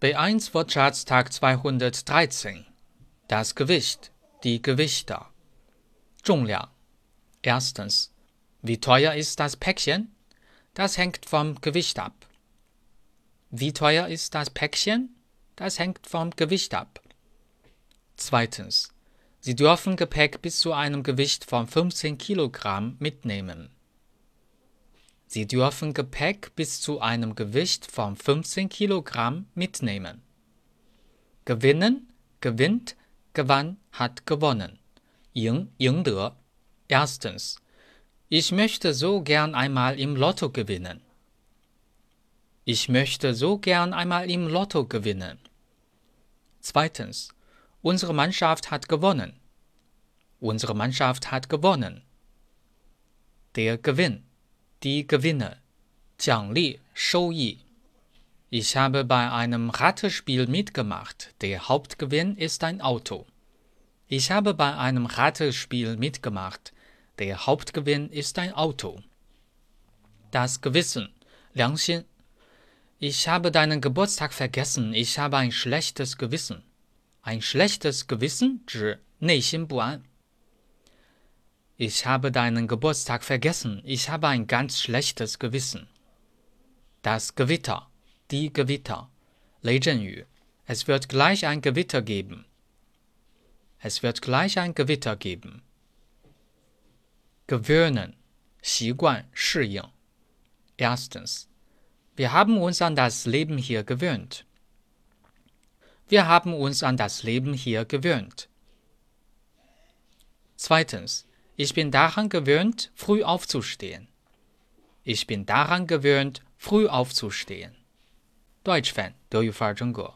B1 Wortschatztag 213. Das Gewicht, die Gewichter. 重量. Erstens. Wie teuer ist das Päckchen? Das hängt vom Gewicht ab. Wie teuer ist das Päckchen? Das hängt vom Gewicht ab. Zweitens. Sie dürfen Gepäck bis zu einem Gewicht von 15 Kilogramm mitnehmen. Sie dürfen Gepäck bis zu einem Gewicht von 15 Kilogramm mitnehmen. Gewinnen, gewinnt, gewann, hat gewonnen. Ying, 赢得. Erstens. Ich möchte so gern einmal im Lotto gewinnen. Ich möchte so gern einmal im Lotto gewinnen. Zweitens. Unsere Mannschaft hat gewonnen. Unsere Mannschaft hat gewonnen. Der Gewinn die Gewinne, 奖励收益. Ich habe bei einem Ratespiel mitgemacht. Der Hauptgewinn ist ein Auto. Ich habe bei einem Ratespiel mitgemacht. Der Hauptgewinn ist ein Auto. Das Gewissen, 良心. Ich habe deinen Geburtstag vergessen. Ich habe ein schlechtes Gewissen. Ein schlechtes Gewissen 指内心不安。 ich habe deinen Geburtstag vergessen. Ich habe ein ganz schlechtes Gewissen. Das Gewitter. Die Gewitter. 雷阵雨. Es wird gleich ein Gewitter geben. Es wird gleich ein Gewitter geben. Gewöhnen. 习惯,适应. Erstens. Wir haben uns an das Leben hier gewöhnt. Wir haben uns an das Leben hier gewöhnt. Zweitens. Ich bin daran gewöhnt, früh aufzustehen. Ich bin daran gewöhnt, früh aufzustehen. Deutsch Fan 德语范儿真格。